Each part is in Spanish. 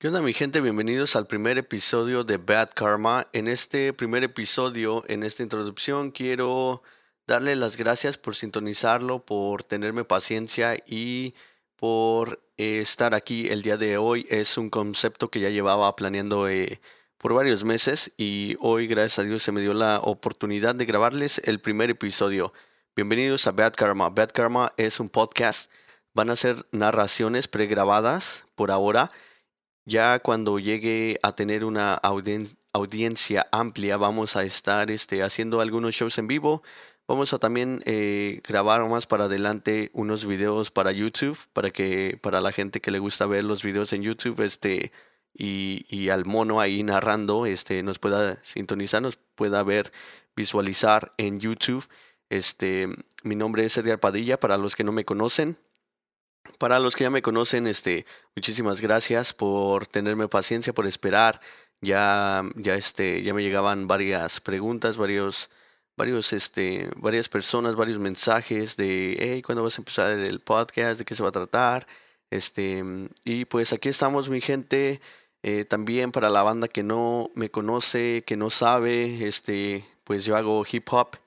¿Qué onda mi gente? Bienvenidos al primer episodio de Bad Karma. En este primer episodio, en esta introducción, quiero darle las gracias por sintonizarlo, por tenerme paciencia y por estar aquí el día de hoy. Es un concepto que ya llevaba planeando eh, por varios meses y hoy, gracias a Dios, se me dio la oportunidad de grabarles el primer episodio. Bienvenidos a Bad Karma. Bad Karma es un podcast. Van a ser narraciones pregrabadas por ahora ya cuando llegue a tener una audiencia amplia, vamos a estar este, haciendo algunos shows en vivo. Vamos a también eh, grabar más para adelante unos videos para YouTube, para que para la gente que le gusta ver los videos en YouTube, este, y, y al mono ahí narrando, este, nos pueda sintonizar, nos pueda ver, visualizar en YouTube. Este, mi nombre es Edgar Padilla, para los que no me conocen. Para los que ya me conocen, este, muchísimas gracias por tenerme paciencia, por esperar. Ya, ya, este, ya me llegaban varias preguntas, varios, varios, este, varias personas, varios mensajes de, hey, ¿cuándo vas a empezar el podcast? ¿De qué se va a tratar? Este, y pues aquí estamos, mi gente. Eh, también para la banda que no me conoce, que no sabe, este, pues yo hago hip hop,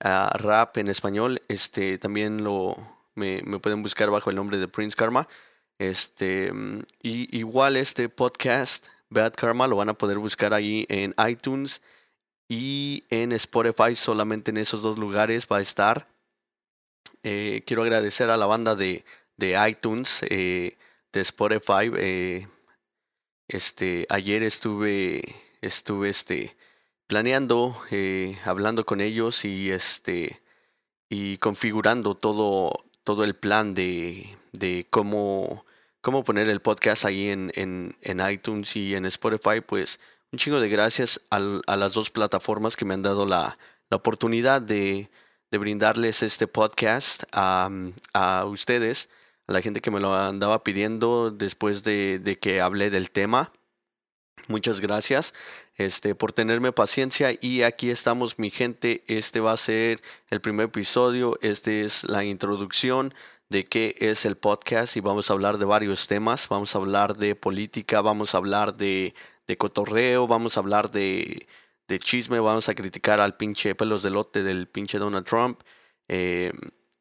ah, rap en español. Este, también lo, me, pueden buscar bajo el nombre de Prince Karma. Este, y igual este podcast, Bad Karma, lo van a poder buscar ahí en iTunes y en Spotify. Solamente en esos dos lugares va a estar. Eh, quiero agradecer a la banda de, de iTunes, eh, de Spotify. Eh, este, ayer estuve, estuve este, planeando, hablando con ellos y este y configurando todo todo el plan de, de cómo, cómo poner el podcast ahí en, en, en, iTunes y en Spotify, pues un chingo de gracias a las dos plataformas que me han dado la, la oportunidad de, de, brindarles este podcast a, a, ustedes, a la gente que me lo andaba pidiendo después de, de que hablé del tema. Muchas gracias este, por tenerme paciencia y aquí estamos mi gente. Este va a ser el primer episodio. Este es la introducción de qué es el podcast y vamos a hablar de varios temas. Vamos a hablar de política, vamos a hablar de, de cotorreo, vamos a hablar de, de, chisme, vamos a criticar al pinche pelos de lote del pinche Donald Trump, eh,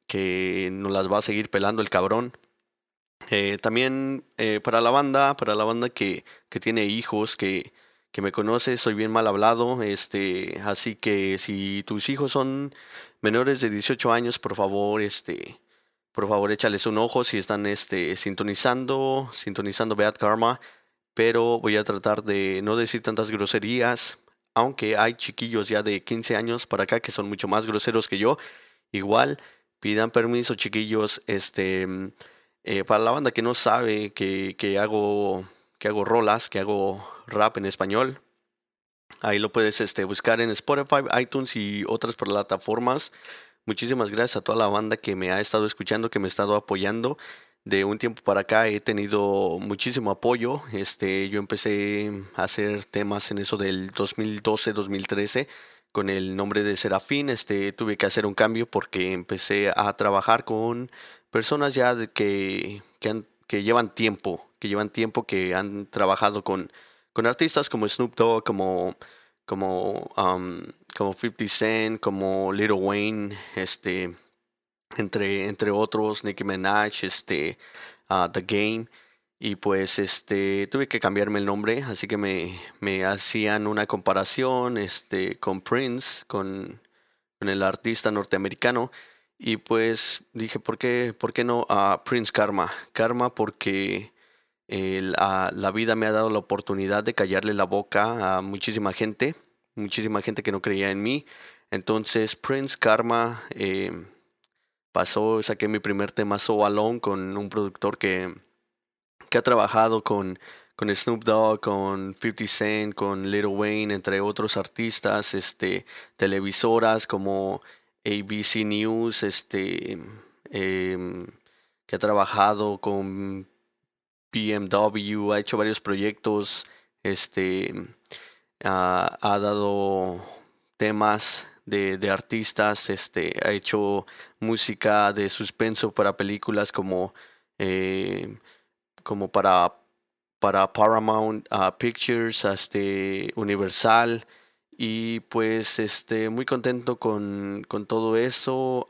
que nos las va a seguir pelando el cabrón. Eh, también eh, para la banda, para la banda que, que tiene hijos, que, que, me conoce, soy bien mal hablado, este, así que si tus hijos son menores de 18 años, por favor, este, por favor échales un ojo si están este, sintonizando, sintonizando Bad Karma, pero voy a tratar de no decir tantas groserías, aunque hay chiquillos ya de 15 años para acá que son mucho más groseros que yo, igual pidan permiso chiquillos, este eh, para la banda que no sabe que, hago, que hago rolas, que hago rap en español, ahí lo puedes este, buscar en Spotify, iTunes y otras plataformas. Muchísimas gracias a toda la banda que me ha estado escuchando, que me ha estado apoyando. De un tiempo para acá he tenido muchísimo apoyo. Este, yo empecé a hacer temas en eso del 2012-2013 con el nombre de Serafín. Este, tuve que hacer un cambio porque empecé a trabajar con personas ya de que, que, llevan tiempo, que llevan tiempo, que han trabajado con, con artistas como Snoop Dogg, como, como, como 50 Cent, como Little Wayne, este, entre, entre otros, Nicki Minaj, este, uh, The Game. Y pues este tuve que cambiarme el nombre, así que me, me hacían una comparación este, con Prince, con, con el artista norteamericano. Y pues dije, ¿por qué, por qué no a Prince Karma? Karma porque la vida me ha dado la oportunidad de callarle la boca a muchísima gente, muchísima gente que no creía en mí. Entonces Prince Karma eh, pasó, saqué mi primer tema So Alone con un productor que, que ha trabajado con, con Snoop Dogg, con 50 Cent, con Little Wayne, entre otros artistas, este, televisoras como ABC News, este, em, que ha trabajado con BMW, ha hecho varios proyectos, este, ha, dado temas de, artistas, este, ha hecho música de suspenso para películas como, eh, como para para Paramount uh, Pictures, este, Universal. Y pues este, muy contento con, con todo eso.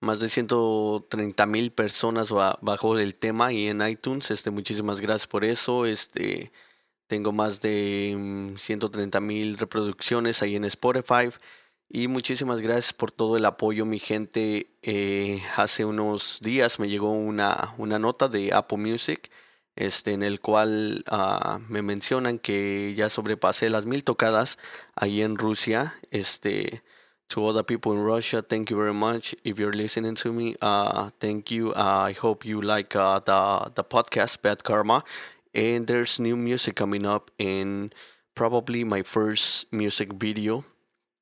más de 130 mil personas bajo el tema y en iTunes. Este, muchísimas gracias por eso. Este, tengo más de 130 mm, mil reproducciones ahí en Spotify. Y muchísimas gracias por todo el apoyo, mi gente. Eh, hace unos días me llegó una, una nota de Apple Music este, en el cual uh, me mencionan que ya sobrepasé las mil tocadas ahí en Rusia. Este, to all the people in Russia, thank you very much. If you're listening to me, uh, thank you. Uh, I hope you like uh, the the podcast Bad Karma. And there's new music coming up, and probably my first music video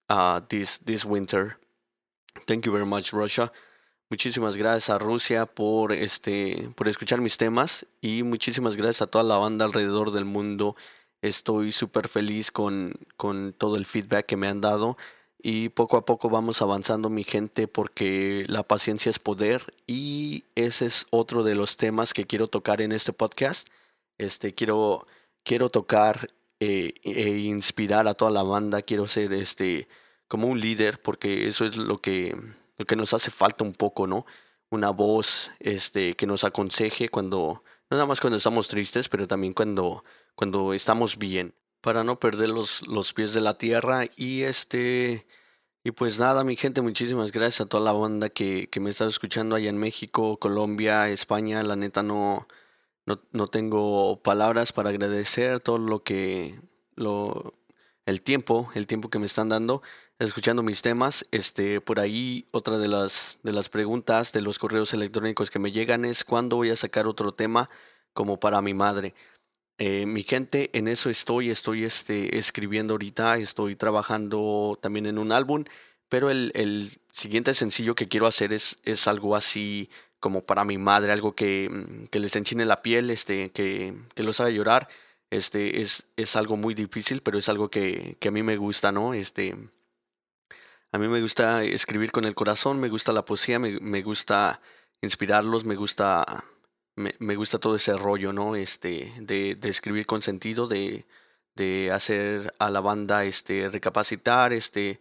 uh, this this winter. Thank you very much, Russia. Muchísimas gracias a Rusia por este por escuchar mis temas y muchísimas gracias a toda la banda alrededor del mundo. Estoy súper feliz con, con todo el feedback que me han dado y poco a poco vamos avanzando mi gente porque la paciencia es poder y ese es otro de los temas que quiero tocar en este podcast. Este quiero quiero tocar eh, e inspirar a toda la banda, quiero ser este como un líder porque eso es lo que que nos hace falta un poco, ¿no? Una voz este, que nos aconseje cuando, nada más cuando estamos tristes, pero también cuando, cuando estamos bien, para no perder los, los pies de la tierra. Y este, y pues nada, mi gente, muchísimas gracias a toda la banda que, que me está escuchando allá en México, Colombia, España. La neta no, no, no tengo palabras para agradecer todo lo que, lo, el tiempo, el tiempo que me están dando escuchando mis temas. Este, por ahí otra de las de las preguntas de los correos electrónicos que me llegan es cuándo voy a sacar otro tema como para mi madre. Eh, mi gente, en eso estoy, estoy este, escribiendo ahorita, estoy trabajando también en un álbum, pero el, el siguiente sencillo que quiero hacer es, es algo así como para mi madre, algo que, mm, que les enchine la piel, este, que, que los haga llorar. Este, es, es algo muy difícil, pero es algo que, que a mí me gusta, ¿no? Este, a mí me gusta escribir con el corazón, me gusta la poesía, me, gusta inspirarlos, me gusta, me, gusta todo ese rollo, ¿no? Este, de, de escribir con sentido, de, de, hacer a la banda este, recapacitar, este,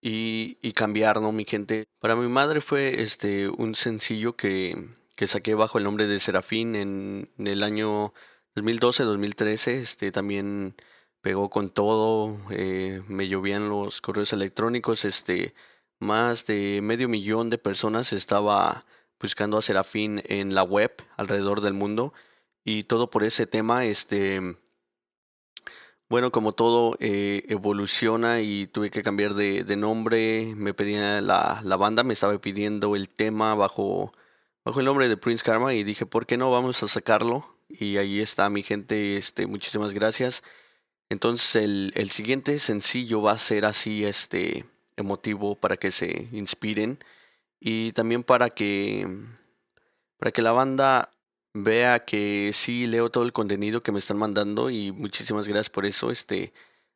y, y, cambiar, ¿no? Mi gente. Para mi madre fue este, un sencillo que, que saqué bajo el nombre de Serafín en, en el año 2012-2013. Este, también pegó con todo, eh, me llovían los correos electrónicos, este, más de medio millón de personas estaba buscando a Serafín en la web alrededor del mundo y todo por ese tema, este, bueno, como todo eh, evoluciona y tuve que cambiar de, nombre, me pedía la, la, banda, me estaba pidiendo el tema bajo, bajo el nombre de Prince Karma y dije, ¿por qué no? Vamos a sacarlo. Y ahí está mi gente, este, muchísimas gracias. Entonces el, el, siguiente sencillo va a ser así este emotivo para que se inspiren y también para que para que la banda vea que sí leo todo el contenido que me están mandando y muchísimas gracias por eso. Este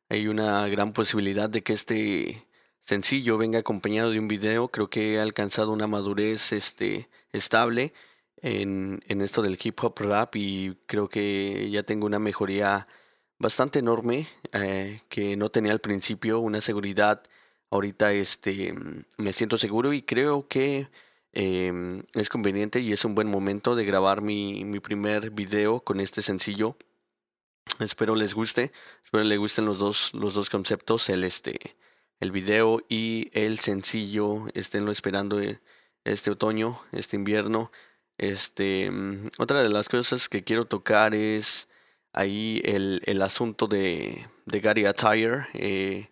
hay una gran posibilidad de que este sencillo venga acompañado de un video. Creo que he alcanzado una madurez este estable en, en esto del hip hop rap y creo que ya tengo una mejoría bastante enorme eh, que no tenía al principio, una seguridad. Ahorita este, me siento seguro y creo que em, es conveniente y es un buen momento de grabar mi, mi primer video con este sencillo. Espero les guste, espero les gusten los dos, los dos conceptos, el, este, el video y el sencillo. Esténlo esperando eh, este otoño, este invierno. Este, mm, otra de las cosas que quiero tocar es ahí el, el asunto de, de, Gary Attire. Eh,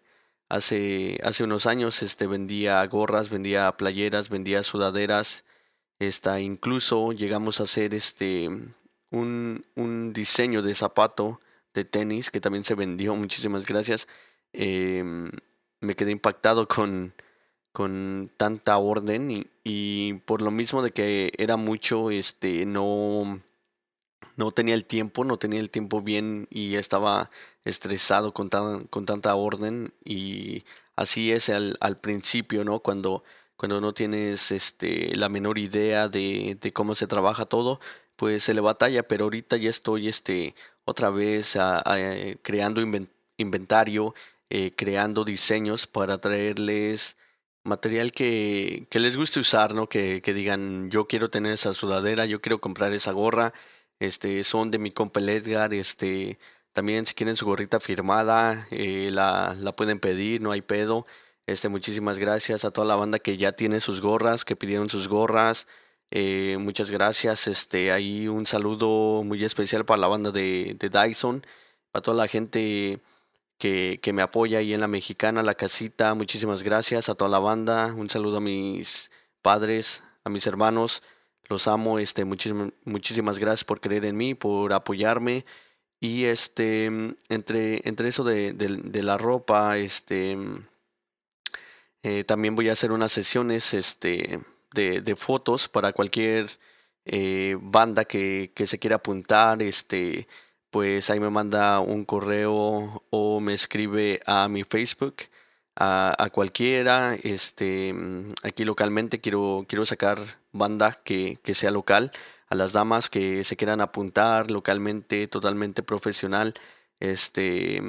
hace, hace unos años este, vendía gorras, vendía playeras, vendía sudaderas. Esta, incluso llegamos a hacer este, un, un diseño de zapato de tenis que también se vendió. Muchísimas gracias. Em, me quedé impactado con, con tanta orden y, y, por lo mismo de que era mucho, este, no, no tenía el tiempo, no tenía el tiempo bien y estaba estresado con, tan, con tanta orden y así es al, al, principio, ¿no? Cuando, cuando no tienes este, la menor idea de, de, cómo se trabaja todo, pues se le batalla, pero ahorita ya estoy este, otra vez creando inventario, eh, creando diseños para traerles material que, les guste usar, ¿no? Que, que, digan, yo quiero tener esa sudadera, yo quiero comprar esa gorra, este, son de mi compa Edgar, este, también si quieren su gorrita firmada, eh, la, la, pueden pedir, no hay pedo. Este, muchísimas gracias a toda la banda que ya tiene sus gorras, que pidieron sus gorras. Eh, muchas gracias. Este, ahí un saludo muy especial para la banda de, de Dyson, para toda la gente que, que, me apoya ahí en la mexicana, la casita. Muchísimas gracias a toda la banda. Un saludo a mis padres, a mis hermanos. Los amo. Este, muchísimas, gracias por creer en mí, por apoyarme. Y este, entre, entre eso de, de la ropa, este, eh, también voy a hacer unas sesiones este, de, fotos para cualquier eh, banda que, se quiera apuntar. Este, pues ahí me manda un correo o me escribe a mi Facebook. A, cualquiera, este, aquí localmente quiero, quiero sacar banda que, que sea local, a las damas que se quieran apuntar localmente, totalmente profesional, este,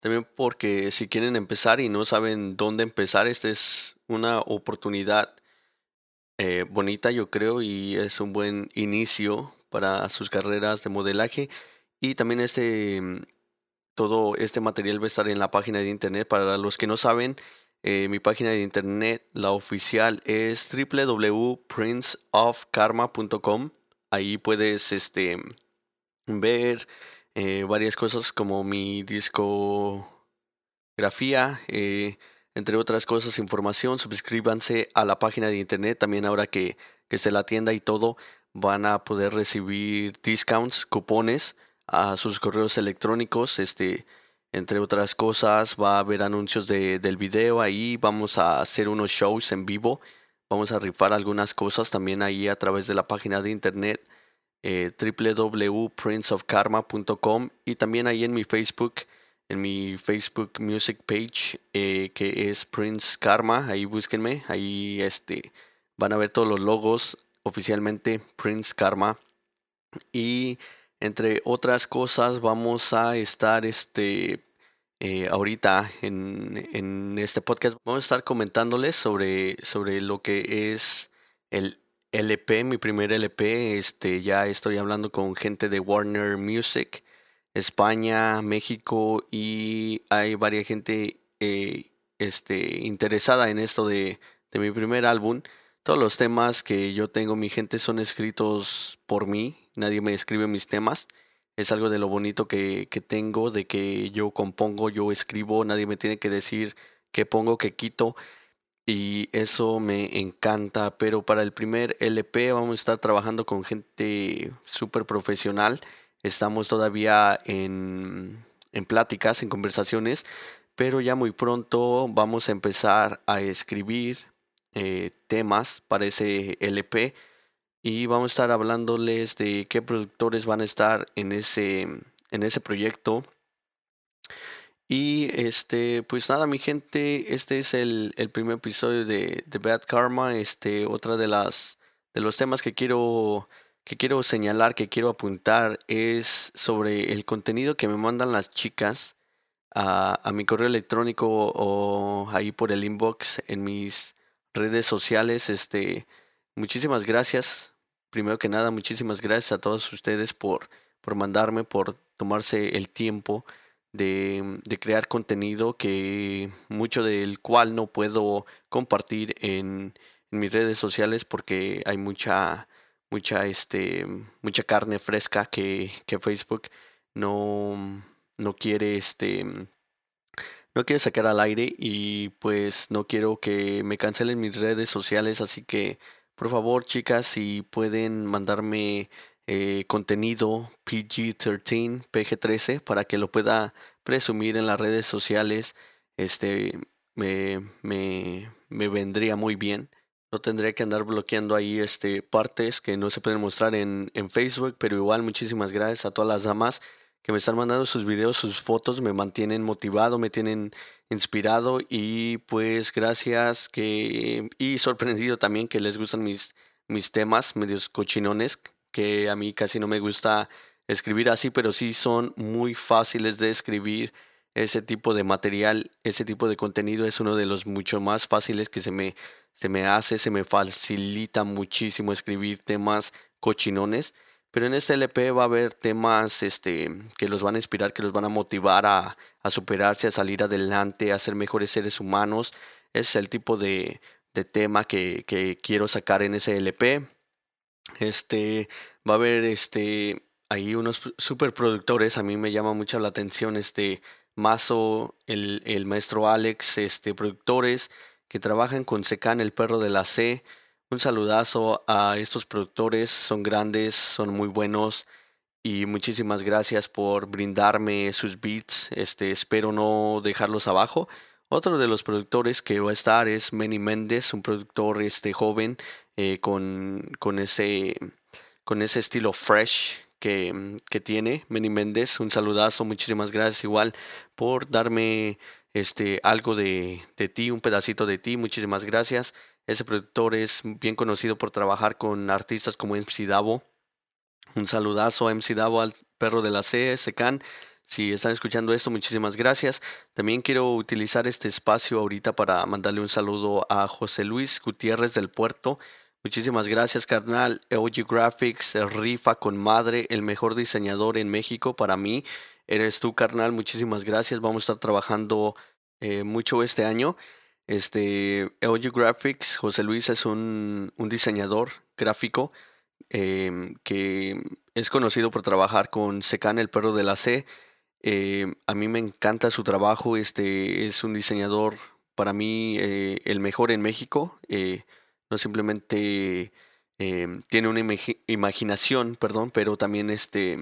también porque si quieren empezar y no saben dónde empezar, esta es una oportunidad eh, bonita, yo creo, y es un buen inicio para sus carreras de modelaje. Y también este, mm, todo este material va a estar en la página de internet. Para los que no saben, eh, mi página de internet, la oficial, es www.princeofkarma.com. Ahí puedes este, ver eh, varias cosas como mi discografía, eh, entre otras cosas, información. Suscríbanse a la página de internet. También ahora que, que esté la tienda y todo, van a poder recibir discounts, cupones a sus correos electrónicos. Este, entre otras cosas, va a haber anuncios de, del video ahí. Vamos a hacer unos shows en vivo. Vamos a rifar algunas cosas también ahí a través de la página de internet eh, www.princeofkarma.com y también ahí en mi Facebook, en mi Facebook Music page eh, que es Prince Karma, ahí búsquenme, ahí este, van a ver todos los logos oficialmente Prince Karma y entre otras cosas vamos a estar este eh, ahorita en, en, este podcast vamos a estar comentándoles sobre, sobre lo que es el LP, mi primer LP, este, ya estoy hablando con gente de Warner Music, España, México y hay varias gente eh, este, interesada en esto de, de, mi primer álbum. Todos los temas que yo tengo, mi gente, son escritos por mí, nadie me escribe mis temas. Es algo de lo bonito que, que tengo, de que yo compongo, yo escribo, nadie me tiene que decir qué pongo, qué quito y eso me encanta. Pero para el primer LP vamos a estar trabajando con gente súper profesional. Estamos todavía en, en pláticas, en conversaciones, pero ya muy pronto vamos a empezar a escribir eh, temas para ese LP y vamos a estar hablándoles de qué productores van a estar en ese, en ese proyecto y este, pues nada, mi gente, este es el, primer episodio de, de, Bad Karma. Este, otra de las de los temas que quiero que quiero señalar, que quiero apuntar, es sobre el contenido que me mandan las chicas a, a mi correo electrónico o ahí por el inbox en mis redes sociales. Este, muchísimas gracias. Primero que nada, muchísimas gracias a todos ustedes por, por mandarme, por tomarse el tiempo de, de, crear contenido que mucho del cual no puedo compartir en, mis redes sociales porque hay mucha mucha este mucha carne fresca que, que Facebook no, no quiere este no quiere sacar al aire y pues no quiero que me cancelen mis redes sociales así que por favor chicas si pueden mandarme eh, contenido PG-13, PG-13, para que lo pueda presumir en las redes sociales, este, me, me, me vendría muy bien. No tendría que andar bloqueando ahí este, partes que no se pueden mostrar en, en Facebook, pero igual muchísimas gracias a todas las damas que me están mandando sus videos, sus fotos, me mantienen motivado, me tienen inspirado y pues gracias que y sorprendido también que les gustan mis mis temas medios cochinones que a mí casi no me gusta escribir así, pero sí son muy fáciles de escribir. Ese tipo de material, ese tipo de contenido es uno de los mucho más fáciles que se me, se me hace, se me facilita muchísimo escribir temas cochinones. Pero en este LP va a haber temas este, que los van a inspirar, que los van a motivar a, a superarse, a salir adelante, a ser mejores seres humanos. es el tipo de, de tema que, que, quiero sacar en ese LP. Este, va a haber este, ahí unos super productores. A mí me llama mucho la atención este Mazo, el, el maestro Alex, este, productores que trabajan con Secan, el perro de la C. Un saludazo a estos productores, son grandes, son muy buenos y muchísimas gracias por brindarme sus beats. Este, espero no dejarlos abajo. Otro de los productores que va a estar es Manny Méndez, un productor este, joven eh, con, con, ese, con ese estilo fresh que, que tiene. Manny Méndez, un saludazo, muchísimas gracias igual por darme este, algo de, de ti, un pedacito de ti, muchísimas gracias. Ese productor es bien conocido por trabajar con artistas como MC Davo. Un saludazo a MC Davo, al perro de la C, Secan. Si están escuchando esto, muchísimas gracias. También quiero utilizar este espacio ahorita para mandarle un saludo a José Luis Gutiérrez del Puerto. Muchísimas gracias, carnal. OG Graphics, rifa con madre, el mejor diseñador en México para mí. Eres tú, carnal. Muchísimas gracias. Vamos a estar trabajando eh, mucho este año. Este, Audio Graphics, José Luis es un, diseñador gráfico em, que es conocido por trabajar con Secan, el perro de la C. Em, a mí me encanta su trabajo, este es un diseñador para mí eh, el mejor en México. Eh, no simplemente em, tiene una imaginación, perdón, pero también este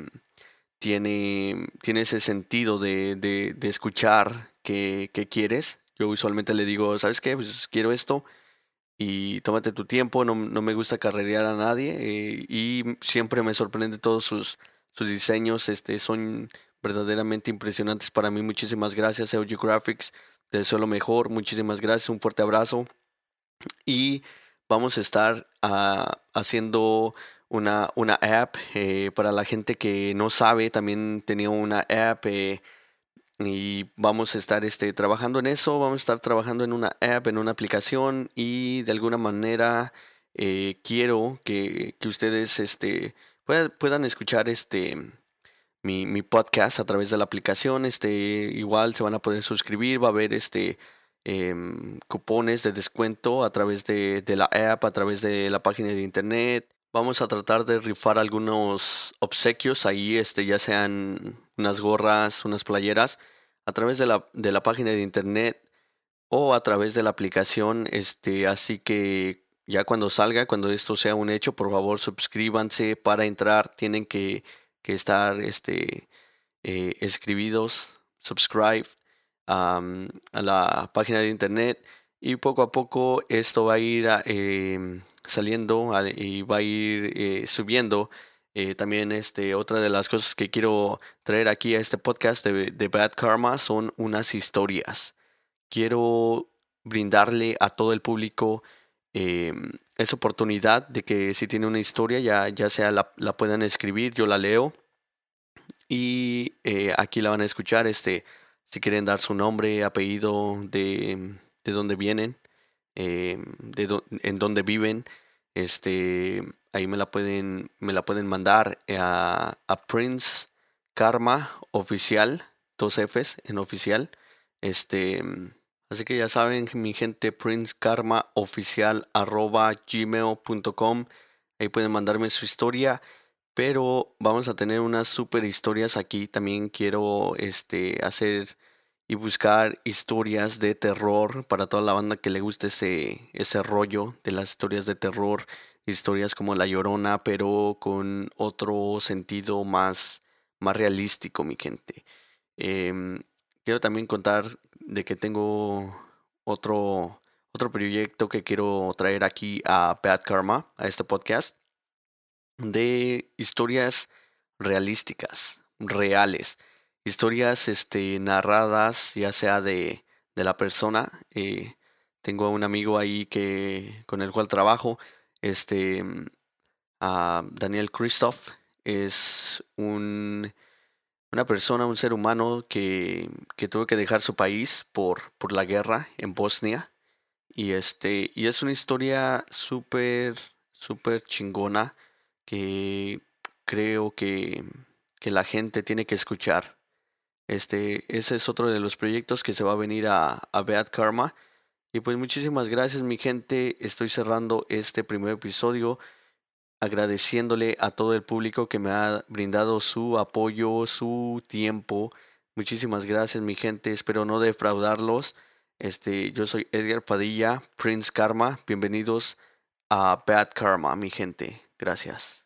tiene, tiene ese sentido de, de, escuchar que, que quieres yo usualmente le digo, ¿sabes qué? Pues quiero esto y tómate tu tiempo, no, me gusta carrerear a nadie eh, y siempre me sorprende todos sus, sus diseños, este, son verdaderamente impresionantes para mí. Muchísimas gracias, EOG Graphics, te deseo lo mejor, muchísimas gracias, un fuerte abrazo y vamos a estar ah, haciendo una, una app eh, para la gente que no sabe, también tenía una app. Eh, y vamos a estar este, trabajando en eso, vamos a estar trabajando en una app, en una aplicación y de alguna manera eh, quiero que, ustedes este, puedan, escuchar este, mi, podcast a través de la aplicación. Este, igual se van a poder suscribir, va a haber este, em, cupones de descuento a través de, de la app, a través de la página de internet. Vamos a tratar de rifar algunos obsequios ahí, este, ya sean unas gorras, unas playeras, a través de la, de la página de internet o a través de la aplicación. Este, así que ya cuando salga, cuando esto sea un hecho, por favor suscríbanse para entrar. Tienen que, que estar este, eh, escribidos, subscribe a la página de internet y poco a poco esto va a ir em, saliendo y va a ir eh, subiendo eh, también este, otra de las cosas que quiero traer aquí a este podcast de, Bad Karma son unas historias. Quiero brindarle a todo el público em, esa oportunidad de que si tiene una historia ya, ya sea la, puedan escribir, yo la leo y eh, aquí la van a escuchar. Este, si quieren dar su nombre, apellido, de, de dónde vienen, em, de en dónde viven, este, ahí me la pueden, me la pueden mandar a, a Prince Karma Oficial, dos Fs en oficial. Este, así que ya saben, mi gente, Prince Karma Oficial arroba gmail.com. Ahí pueden mandarme su historia. Pero vamos a tener unas super historias aquí. También quiero este, hacer y buscar historias de terror para toda la banda que le guste ese, ese rollo de las historias de terror, historias como La Llorona, pero con otro sentido más, más realístico, mi gente. Em, quiero también contar de que tengo otro, otro proyecto que quiero traer aquí a Bad Karma, a este podcast, de historias realísticas, reales historias este, narradas, ya sea de, de la persona. Eh, tengo un amigo ahí que, con el cual trabajo. Este, a Daniel Christoph. Es un, una persona, un ser humano que, que tuvo que dejar su país por, por la guerra en Bosnia. Y, este, y es una historia súper, súper chingona que creo que, que la gente tiene que escuchar. Este, ese es otro de los proyectos que se va a venir a, a Bad Karma. Y pues muchísimas gracias mi gente. Estoy cerrando este primer episodio agradeciéndole a todo el público que me ha brindado su apoyo, su tiempo. Muchísimas gracias mi gente. Espero no defraudarlos. Este, yo soy Edgar Padilla, Prince Karma. Bienvenidos a Bad Karma, mi gente. Gracias.